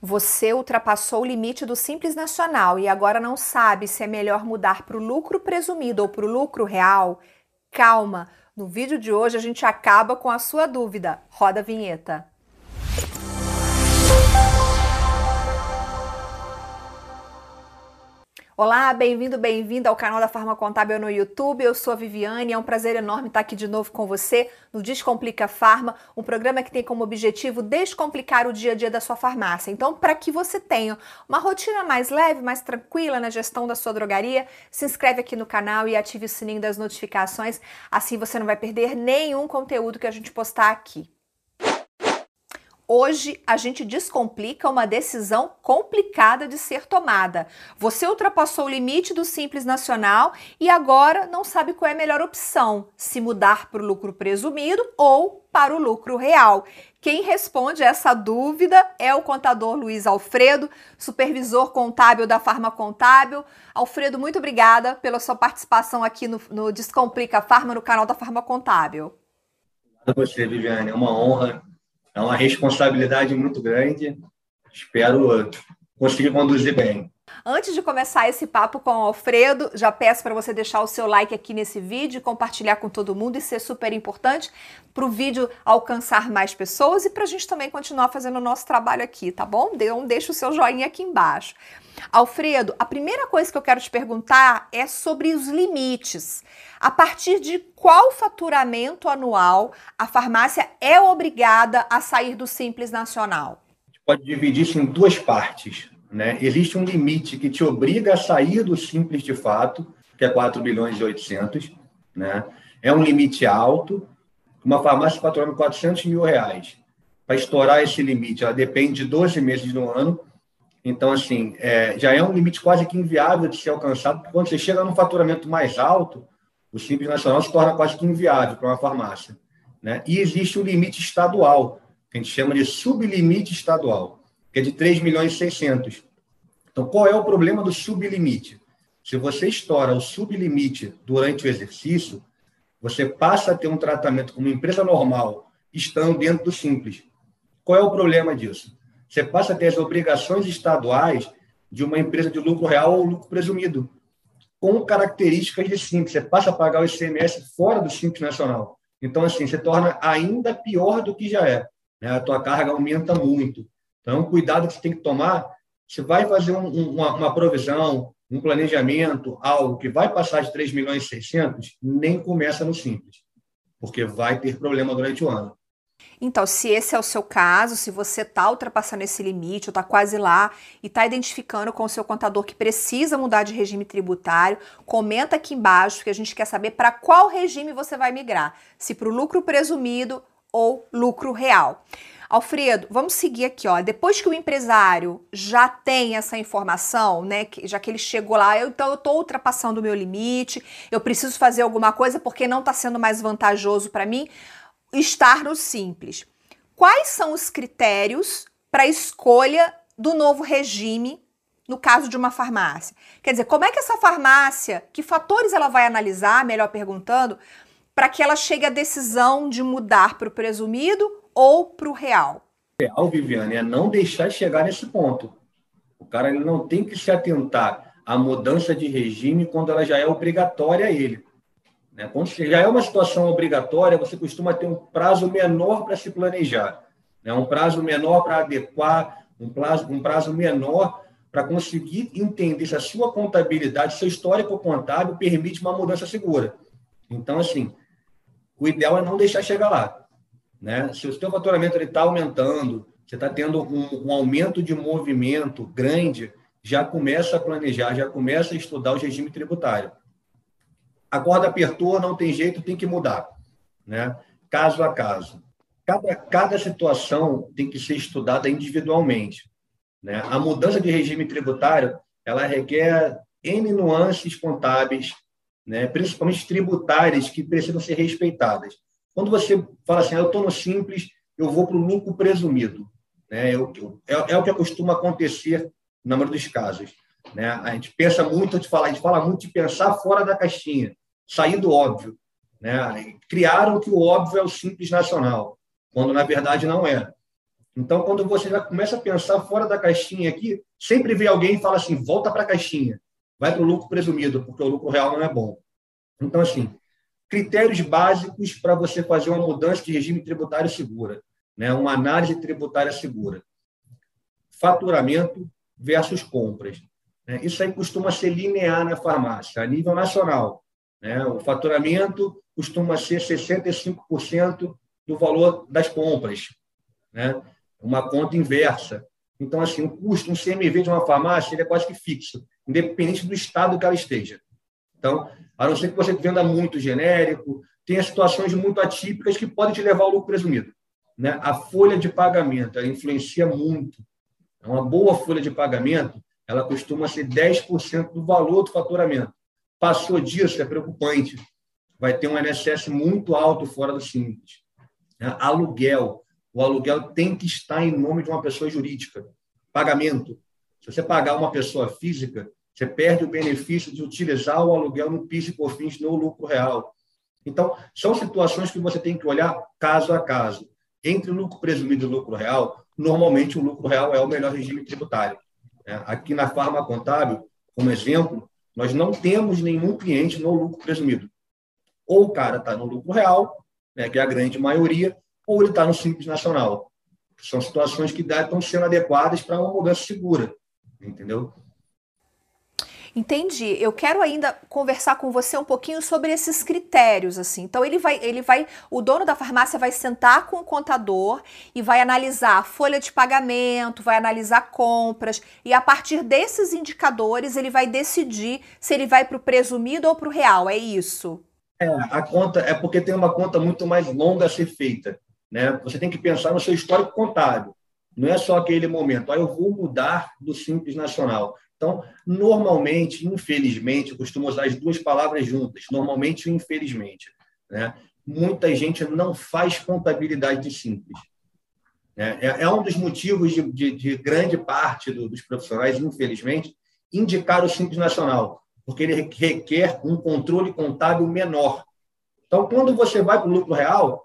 Você ultrapassou o limite do Simples Nacional e agora não sabe se é melhor mudar para o lucro presumido ou para o lucro real? Calma! No vídeo de hoje a gente acaba com a sua dúvida. Roda a vinheta. Olá, bem-vindo, bem-vinda ao canal da Farma Contábil no YouTube. Eu sou a Viviane, é um prazer enorme estar aqui de novo com você no Descomplica Farma, um programa que tem como objetivo descomplicar o dia a dia da sua farmácia. Então, para que você tenha uma rotina mais leve, mais tranquila na gestão da sua drogaria, se inscreve aqui no canal e ative o sininho das notificações, assim você não vai perder nenhum conteúdo que a gente postar aqui. Hoje a gente descomplica uma decisão complicada de ser tomada. Você ultrapassou o limite do Simples Nacional e agora não sabe qual é a melhor opção: se mudar para o lucro presumido ou para o lucro real. Quem responde essa dúvida é o contador Luiz Alfredo, supervisor contábil da Farma Contábil. Alfredo, muito obrigada pela sua participação aqui no, no Descomplica Farma, no canal da Farma Contábil. Obrigado a você, Viviane. É uma honra é uma responsabilidade muito grande. Espero conseguir conduzir bem. Antes de começar esse papo com o Alfredo, já peço para você deixar o seu like aqui nesse vídeo, compartilhar com todo mundo e ser super importante para o vídeo alcançar mais pessoas e para a gente também continuar fazendo o nosso trabalho aqui, tá bom? Então deixa o seu joinha aqui embaixo. Alfredo, a primeira coisa que eu quero te perguntar é sobre os limites. A partir de qual faturamento anual a farmácia é obrigada a sair do Simples Nacional? A gente pode dividir isso em duas partes. Né? Existe um limite que te obriga a sair do Simples de fato, que é 4 bilhões e 800. Né? É um limite alto. Uma farmácia faturando 400 mil reais. Para estourar esse limite, ela depende de 12 meses no ano então, assim, é, já é um limite quase que inviável de ser alcançado, porque quando você chega num faturamento mais alto, o Simples Nacional se torna quase que inviável para uma farmácia. Né? E existe um limite estadual, que a gente chama de sublimite estadual, que é de 3 milhões e 600. Então, qual é o problema do sublimite? Se você estoura o sublimite durante o exercício, você passa a ter um tratamento como empresa normal, estando dentro do Simples. Qual é o problema disso? você passa a ter as obrigações estaduais de uma empresa de lucro real ou lucro presumido, com características de simples. Você passa a pagar o ICMS fora do simples nacional. Então, assim, você torna ainda pior do que já é. Né? A tua carga aumenta muito. Então, cuidado que você tem que tomar. Você vai fazer um, uma, uma provisão, um planejamento, algo que vai passar de 3 milhões e 600, nem começa no simples, porque vai ter problema durante o ano. Então, se esse é o seu caso, se você está ultrapassando esse limite, ou está quase lá, e está identificando com o seu contador que precisa mudar de regime tributário, comenta aqui embaixo que a gente quer saber para qual regime você vai migrar, se para o lucro presumido ou lucro real. Alfredo, vamos seguir aqui, ó. Depois que o empresário já tem essa informação, né, que, já que ele chegou lá, eu, então eu estou ultrapassando o meu limite, eu preciso fazer alguma coisa porque não está sendo mais vantajoso para mim estar no simples. Quais são os critérios para escolha do novo regime no caso de uma farmácia? Quer dizer, como é que essa farmácia, que fatores ela vai analisar, melhor perguntando, para que ela chegue à decisão de mudar para o presumido ou para o real? Real, Viviane, é não deixar chegar nesse ponto. O cara ele não tem que se atentar à mudança de regime quando ela já é obrigatória a ele. Né? Quando já é uma situação obrigatória, você costuma ter um prazo menor para se planejar, né? um prazo menor para adequar, um prazo, um prazo menor para conseguir entender se a sua contabilidade, seu histórico contábil permite uma mudança segura. Então, assim, o ideal é não deixar chegar lá. Né? Se o seu faturamento está aumentando, você está tendo um, um, aumento de movimento grande, já começa a planejar, já começa a estudar o regime tributário a corda apertou, não tem jeito, tem que mudar, né? Caso a caso. Cada, cada situação tem que ser estudada individualmente, né? A mudança de regime tributário, ela requer N nuances contábeis, né? principalmente tributárias, que precisam ser respeitadas. Quando você fala assim, ah, eu estou no simples, eu vou para o lucro presumido. Né? Eu, eu, é, é, o que costuma acontecer na maioria dos casos. Né? A gente pensa muito de falar, a gente fala muito de pensar fora da caixinha, sair do óbvio. Né? Criaram que o óbvio é o simples nacional, quando na verdade não é. Então, quando você já começa a pensar fora da caixinha aqui, sempre vem alguém e fala assim: volta para a caixinha, vai para o lucro presumido, porque o lucro real não é bom. Então, assim, critérios básicos para você fazer uma mudança de regime tributário segura, né? uma análise tributária segura. Faturamento versus compras. Né? Isso aí costuma ser linear na farmácia, a nível nacional. Né? O faturamento costuma ser 65% do valor das compras. Né? Uma conta inversa. Então, assim, o custo, um CMV de uma farmácia, ele é quase que fixo, independente do estado que ela esteja. Então, a não ser que você venda muito genérico, tenha situações muito atípicas que podem te levar ao lucro presumido. Né? A folha de pagamento influencia muito. É uma boa folha de pagamento, ela costuma ser 10% do valor do faturamento. Passou disso, é preocupante. Vai ter um INSS muito alto fora do simples. Né? Aluguel. O aluguel tem que estar em nome de uma pessoa jurídica. Pagamento. Se você pagar uma pessoa física, você perde o benefício de utilizar o aluguel no PIS e COFINS no lucro real. Então, são situações que você tem que olhar caso a caso. Entre o lucro presumido e o lucro real, normalmente o lucro real é o melhor regime tributário. É, aqui na Farma Contábil, como exemplo, nós não temos nenhum cliente no lucro presumido. Ou o cara está no lucro real, né, que é a grande maioria, ou ele está no Simples Nacional. São situações que estão sendo adequadas para uma mudança segura, entendeu? Entendi. Eu quero ainda conversar com você um pouquinho sobre esses critérios, assim. Então ele vai, ele vai, o dono da farmácia vai sentar com o contador e vai analisar a folha de pagamento, vai analisar compras e a partir desses indicadores ele vai decidir se ele vai para o presumido ou para o real. É isso? É, a conta é porque tem uma conta muito mais longa a ser feita, né? Você tem que pensar no seu histórico contábil. Não é só aquele momento. Ah, eu vou mudar do simples nacional. Então, normalmente, infelizmente, eu costumo usar as duas palavras juntas, normalmente e infelizmente. Né? Muita gente não faz contabilidade de simples. Né? É, é um dos motivos de, de, de grande parte do, dos profissionais, infelizmente, indicar o Simples Nacional, porque ele requer um controle contábil menor. Então, quando você vai para o lucro real,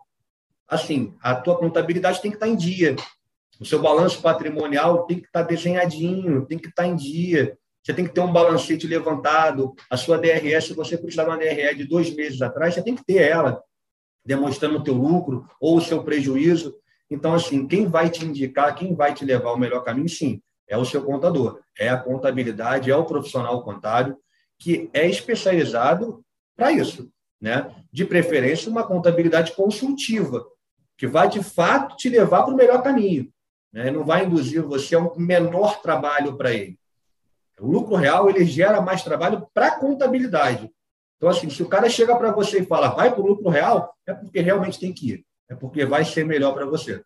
assim, a tua contabilidade tem que estar em dia. O seu balanço patrimonial tem que estar desenhadinho, tem que estar em dia. Você tem que ter um balancete levantado. A sua DRS, se você precisar de uma DRE de dois meses atrás, você tem que ter ela, demonstrando o teu lucro ou o seu prejuízo. Então, assim, quem vai te indicar, quem vai te levar ao melhor caminho, sim, é o seu contador, é a contabilidade, é o profissional contábil que é especializado para isso, né? De preferência, uma contabilidade consultiva, que vai de fato te levar para o melhor caminho né? não vai induzir você a um menor trabalho para ele. O lucro real ele gera mais trabalho para a contabilidade. Então, assim, se o cara chega para você e fala, vai para o lucro real, é porque realmente tem que ir. É porque vai ser melhor para você.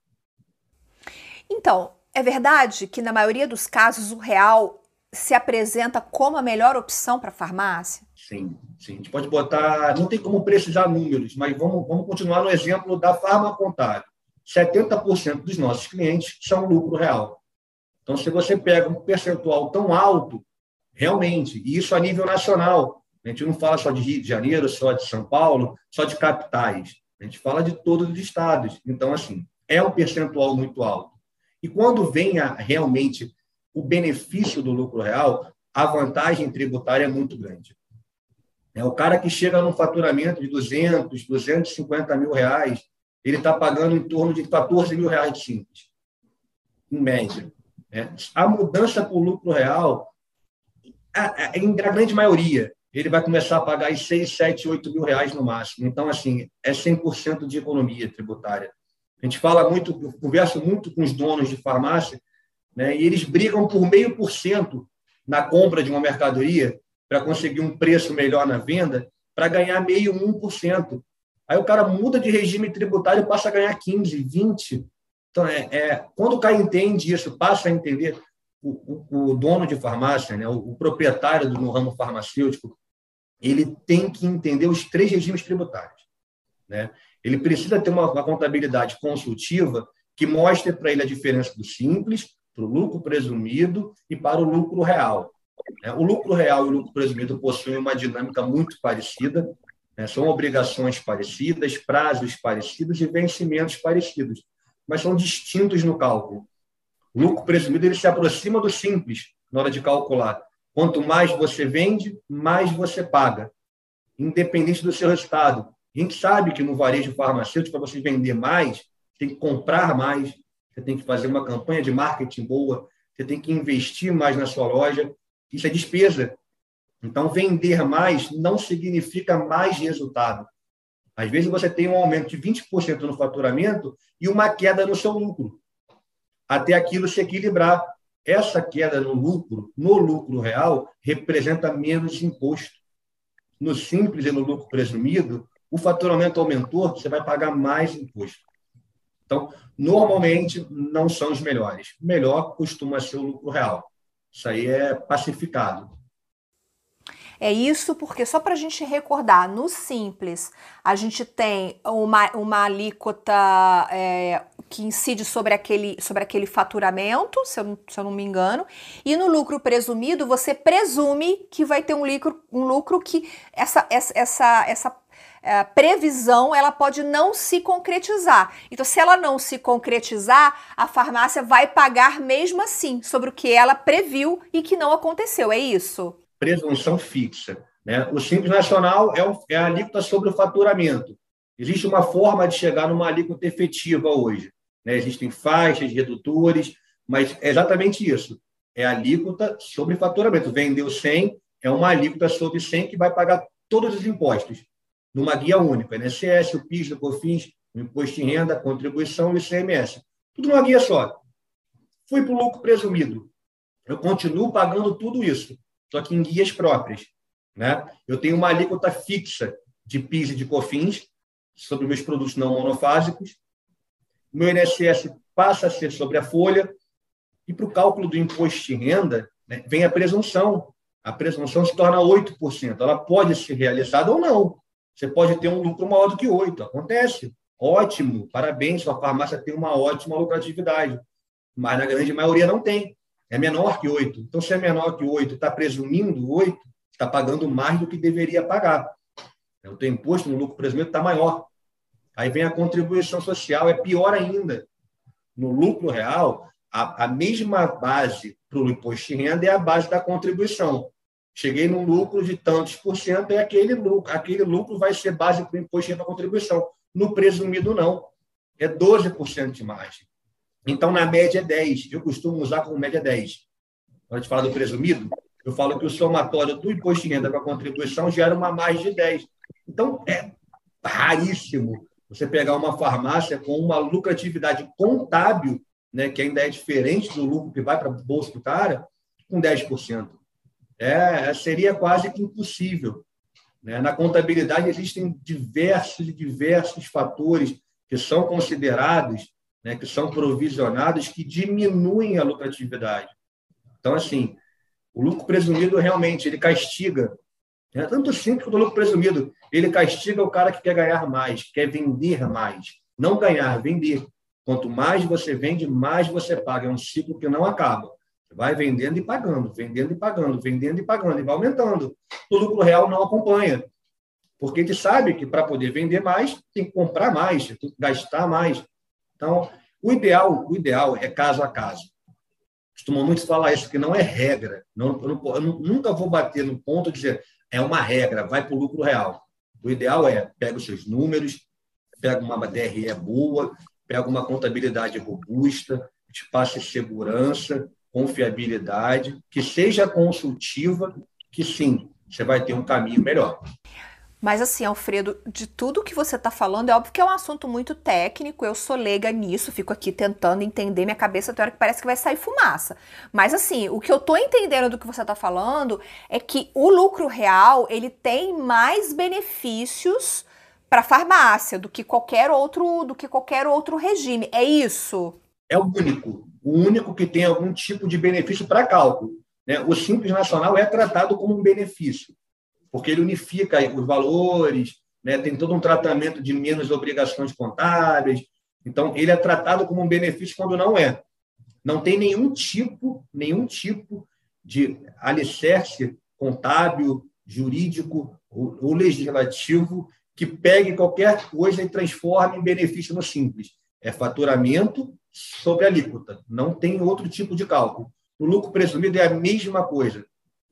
Então, é verdade que na maioria dos casos o real se apresenta como a melhor opção para a farmácia? Sim, sim. A gente pode botar, não tem como precisar números, mas vamos, vamos continuar no exemplo da farma contábil. 70% dos nossos clientes são lucro real. Então, se você pega um percentual tão alto, realmente, e isso a nível nacional, a gente não fala só de Rio de Janeiro, só de São Paulo, só de capitais, a gente fala de todos os estados. Então, assim, é um percentual muito alto. E quando vem a, realmente o benefício do lucro real, a vantagem tributária é muito grande. É o cara que chega num faturamento de 200, 250 mil reais, ele está pagando em torno de 14 mil reais de simples, em média. Né? A mudança para o lucro real, em grande maioria, ele vai começar a pagar 6, 7, 8 mil reais no máximo. Então, assim, é 100% de economia tributária. A gente fala muito, converso muito com os donos de farmácia, né, e eles brigam por meio por cento na compra de uma mercadoria para conseguir um preço melhor na venda, para ganhar meio, 1%. Aí o cara muda de regime tributário e passa a ganhar 15, 20. Então, é, é quando o cara entende isso, passa a entender, o, o, o dono de farmácia, né, o, o proprietário do, no ramo farmacêutico, ele tem que entender os três regimes tributários. Né? Ele precisa ter uma, uma contabilidade consultiva que mostre para ele a diferença do simples, para o lucro presumido e para o lucro real. Né? O lucro real e o lucro presumido possuem uma dinâmica muito parecida? São obrigações parecidas, prazos parecidos e vencimentos parecidos. mas são distintos no cálculo. O lucro presumido ele se aproxima do simples na hora de calcular. Quanto mais você vende, mais você paga, independente do seu resultado. A gente sabe que no varejo farmacêutico, para você vender mais, tem que comprar mais, você tem que fazer uma campanha de marketing boa, você tem que investir mais na sua loja. Isso é despesa. Então, vender mais não significa mais resultado. Às vezes, você tem um aumento de 20% no faturamento e uma queda no seu lucro, até aquilo se equilibrar. Essa queda no lucro, no lucro real, representa menos imposto. No simples e no lucro presumido, o faturamento aumentou, você vai pagar mais imposto. Então, normalmente, não são os melhores. Melhor costuma ser o lucro real. Isso aí é pacificado. É isso porque, só para a gente recordar, no Simples, a gente tem uma, uma alíquota é, que incide sobre aquele, sobre aquele faturamento, se eu, se eu não me engano, e no lucro presumido, você presume que vai ter um lucro, um lucro que essa, essa, essa, essa é, previsão ela pode não se concretizar. Então, se ela não se concretizar, a farmácia vai pagar mesmo assim sobre o que ela previu e que não aconteceu. É isso? Presunção fixa. Né? O Simples Nacional é, o, é a alíquota sobre o faturamento. Existe uma forma de chegar numa alíquota efetiva hoje. Né? Existem faixas, redutores, mas é exatamente isso. É a alíquota sobre faturamento. Vendeu 100, é uma alíquota sobre 100 que vai pagar todos os impostos numa guia única, INSS, o PIS, o COFINS, o Imposto de Renda, a Contribuição e o ICMS. Tudo numa guia só. Fui para o lucro presumido. Eu continuo pagando tudo isso, só que em guias próprias. Né? Eu tenho uma alíquota fixa de PIS e de COFINS sobre meus produtos não monofásicos. Meu INSS passa a ser sobre a folha. E para o cálculo do imposto de renda, né, vem a presunção. A presunção se torna 8%. Ela pode ser realizada ou não. Você pode ter um lucro maior do que 8. Acontece. Ótimo, parabéns, sua farmácia tem uma ótima lucratividade. Mas na grande maioria não tem. É menor que 8. Então, se é menor que 8, está presumindo 8, está pagando mais do que deveria pagar. O teu imposto no lucro presumido está maior. Aí vem a contribuição social, é pior ainda. No lucro real, a, a mesma base para o imposto de renda é a base da contribuição. Cheguei num lucro de tantos por cento, é aquele lucro. Aquele lucro vai ser base para o imposto de contribuição. No presumido, não. É 12% de margem. Então, na média, é 10%. Eu costumo usar como média 10%. Quando a gente fala do presumido, eu falo que o somatório do imposto de renda com a contribuição gera uma margem de 10%. Então, é raríssimo você pegar uma farmácia com uma lucratividade contábil, né, que ainda é diferente do lucro que vai para o bolso do cara, com 10% é, seria quase que impossível. Né? Na contabilidade existem diversos e diversos fatores que são considerados, né, que são provisionados, que diminuem a lucratividade. Então, assim, o lucro presumido realmente ele castiga. É tanto simples quanto o lucro presumido. Ele castiga o cara que quer ganhar mais, quer vender mais. Não ganhar, vender. Quanto mais você vende, mais você paga. É um ciclo que não acaba. Vai vendendo e pagando, vendendo e pagando, vendendo e pagando, e vai aumentando. O lucro real não acompanha. Porque ele sabe que para poder vender mais, tem que comprar mais, tem que gastar mais. Então, o ideal, o ideal é caso a caso. Costumam muito falar isso, que não é regra. Não, eu, não, eu nunca vou bater no ponto de dizer é uma regra, vai para o lucro real. O ideal é pega os seus números, pega uma DRE boa, pega uma contabilidade robusta, te passe segurança, confiabilidade, que seja consultiva, que sim, você vai ter um caminho melhor. Mas assim, Alfredo, de tudo que você está falando, é óbvio que é um assunto muito técnico, eu sou leiga nisso, fico aqui tentando entender, minha cabeça tem hora que parece que vai sair fumaça. Mas assim, o que eu estou entendendo do que você está falando é que o lucro real, ele tem mais benefícios para farmácia do que qualquer outro, do que qualquer outro regime. É isso? É o único o único que tem algum tipo de benefício para cálculo. Né? O Simples Nacional é tratado como um benefício, porque ele unifica os valores, né? tem todo um tratamento de menos obrigações contábeis. Então, ele é tratado como um benefício quando não é. Não tem nenhum tipo, nenhum tipo de alicerce contábil, jurídico ou, ou legislativo que pegue qualquer coisa e transforme em benefício no simples. É faturamento sobre alíquota. Não tem outro tipo de cálculo. O lucro presumido é a mesma coisa.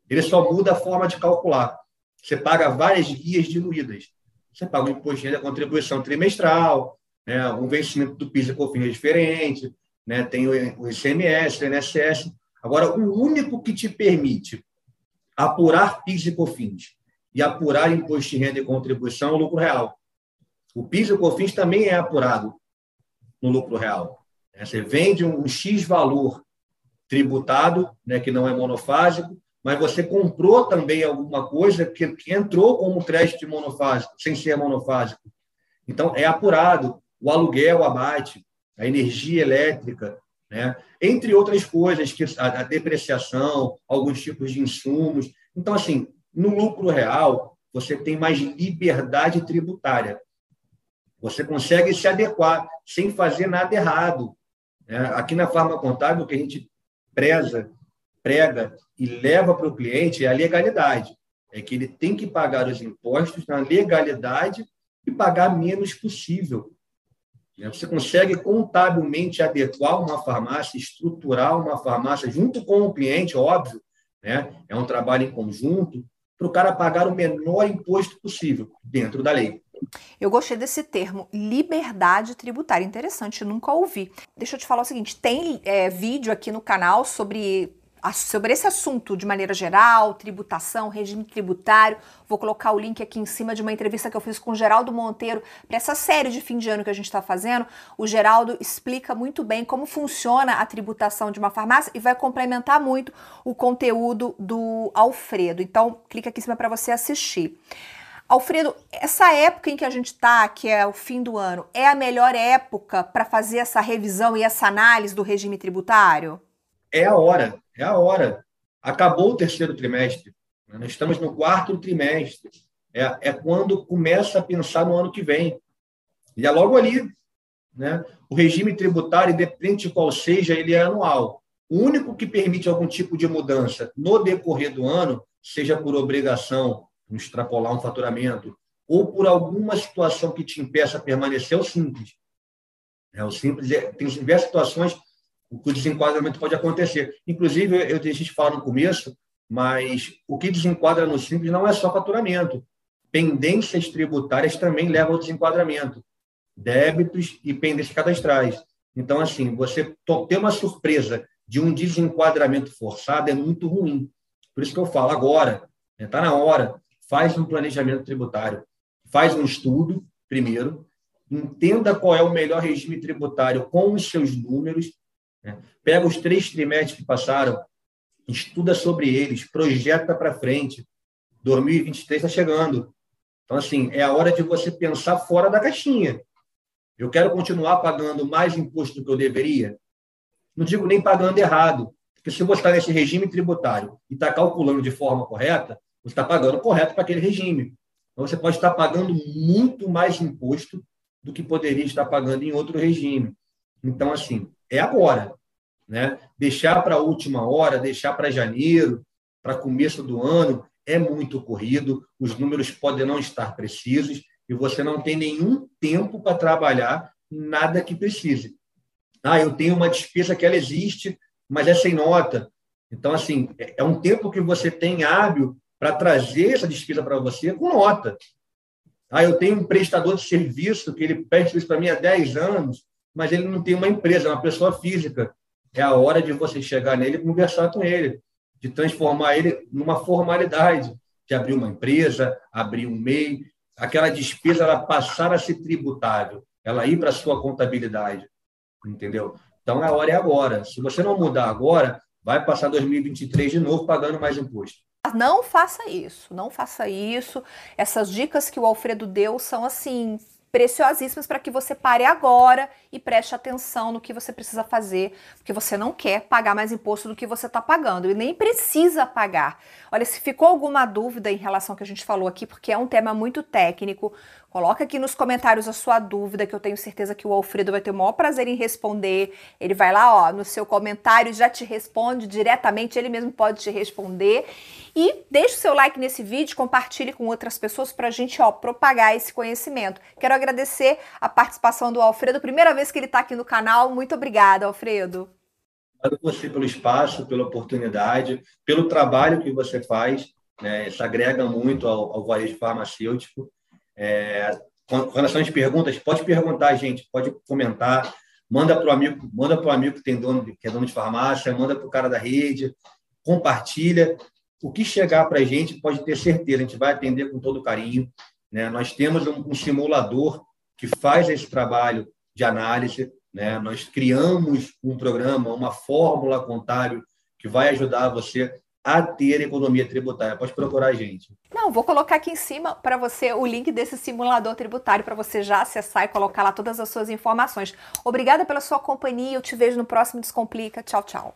Ele só muda a forma de calcular. Você paga várias guias diluídas. Você paga o imposto de renda, contribuição trimestral, né, um vencimento do PIS e COFINS é diferente, né, tem o ICMS, o INSS. Agora, o único que te permite apurar PIS e COFINS e apurar imposto de renda e contribuição é o lucro real. O PIS e o COFINS também é apurado no lucro real. Você vende um X valor tributado, né, que não é monofásico, mas você comprou também alguma coisa que, que entrou como crédito monofásico, sem ser monofásico. Então, é apurado o aluguel abate, a energia elétrica, né? entre outras coisas, que a, a depreciação, alguns tipos de insumos. Então, assim, no lucro real, você tem mais liberdade tributária. Você consegue se adequar sem fazer nada errado. Né? Aqui na Farma Contábil, o que a gente preza, prega e leva para o cliente é a legalidade. É que ele tem que pagar os impostos na legalidade e pagar menos possível. Né? Você consegue contabilmente adequar uma farmácia, estruturar uma farmácia junto com o cliente, óbvio, né? é um trabalho em conjunto, para o cara pagar o menor imposto possível dentro da lei. Eu gostei desse termo, liberdade tributária. Interessante, nunca ouvi. Deixa eu te falar o seguinte: tem é, vídeo aqui no canal sobre sobre esse assunto de maneira geral, tributação, regime tributário. Vou colocar o link aqui em cima de uma entrevista que eu fiz com o Geraldo Monteiro para essa série de fim de ano que a gente está fazendo. O Geraldo explica muito bem como funciona a tributação de uma farmácia e vai complementar muito o conteúdo do Alfredo. Então, clica aqui em cima para você assistir. Alfredo, essa época em que a gente está, que é o fim do ano, é a melhor época para fazer essa revisão e essa análise do regime tributário? É a hora é a hora. Acabou o terceiro trimestre. Né? Nós estamos no quarto trimestre. É, é quando começa a pensar no ano que vem. E é logo ali. Né? O regime tributário, independente de qual seja, ele é anual. O único que permite algum tipo de mudança no decorrer do ano, seja por obrigação, extrapolar um faturamento, ou por alguma situação que te impeça a permanecer, é o simples. É, o simples é, tem diversas situações o desenquadramento pode acontecer. Inclusive, eu deixei de falar no começo, mas o que desenquadra no simples não é só faturamento. Pendências tributárias também levam ao desenquadramento. Débitos e pendências cadastrais. Então, assim, você ter uma surpresa de um desenquadramento forçado é muito ruim. Por isso que eu falo agora, está né, na hora, faz um planejamento tributário, faz um estudo primeiro, entenda qual é o melhor regime tributário com os seus números, né? Pega os três trimestres que passaram, estuda sobre eles, projeta para frente. 2023 está chegando. Então, assim, é a hora de você pensar fora da caixinha. Eu quero continuar pagando mais imposto do que eu deveria? Não digo nem pagando errado, porque se você está nesse regime tributário e está calculando de forma correta, você está pagando correto para aquele regime. Então, você pode estar pagando muito mais imposto do que poderia estar pagando em outro regime. Então, assim, é agora. Né? Deixar para a última hora, deixar para janeiro, para começo do ano, é muito corrido, os números podem não estar precisos e você não tem nenhum tempo para trabalhar nada que precise. Ah, eu tenho uma despesa que ela existe, mas é sem nota. Então, assim, é, é um tempo que você tem hábil para trazer essa despesa para você com nota. Ah, eu tenho um prestador de serviço que ele presta isso para mim há 10 anos, mas ele não tem uma empresa, é uma pessoa física. É a hora de você chegar nele e conversar com ele, de transformar ele numa formalidade, de abrir uma empresa, abrir um MEI, aquela despesa ela passar a ser tributável, ela ir para a sua contabilidade, entendeu? Então a hora é agora. Se você não mudar agora, vai passar 2023 de novo pagando mais imposto. Não faça isso, não faça isso. Essas dicas que o Alfredo deu são assim preciosíssimas para que você pare agora e preste atenção no que você precisa fazer, porque você não quer pagar mais imposto do que você está pagando e nem precisa pagar. Olha, se ficou alguma dúvida em relação ao que a gente falou aqui, porque é um tema muito técnico, Coloca aqui nos comentários a sua dúvida, que eu tenho certeza que o Alfredo vai ter o maior prazer em responder. Ele vai lá, ó, no seu comentário já te responde diretamente, ele mesmo pode te responder. E deixe o seu like nesse vídeo, compartilhe com outras pessoas para a gente ó, propagar esse conhecimento. Quero agradecer a participação do Alfredo, primeira vez que ele está aqui no canal. Muito obrigada, Alfredo. Obrigado você pelo espaço, pela oportunidade, pelo trabalho que você faz. Né? Isso agrega muito ao, ao varejo farmacêutico. É, com relação às perguntas, pode perguntar, gente, pode comentar, manda para o amigo, manda para amigo que tem dono, que é dono de farmácia, manda para o cara da rede, compartilha. O que chegar para a gente, pode ter certeza, a gente vai atender com todo carinho. Né? Nós temos um, um simulador que faz esse trabalho de análise. Né? Nós criamos um programa, uma fórmula contábil que vai ajudar você a ter economia tributária. Pode procurar a gente. Não, vou colocar aqui em cima para você o link desse simulador tributário para você já acessar e colocar lá todas as suas informações. Obrigada pela sua companhia. Eu te vejo no próximo Descomplica. Tchau, tchau.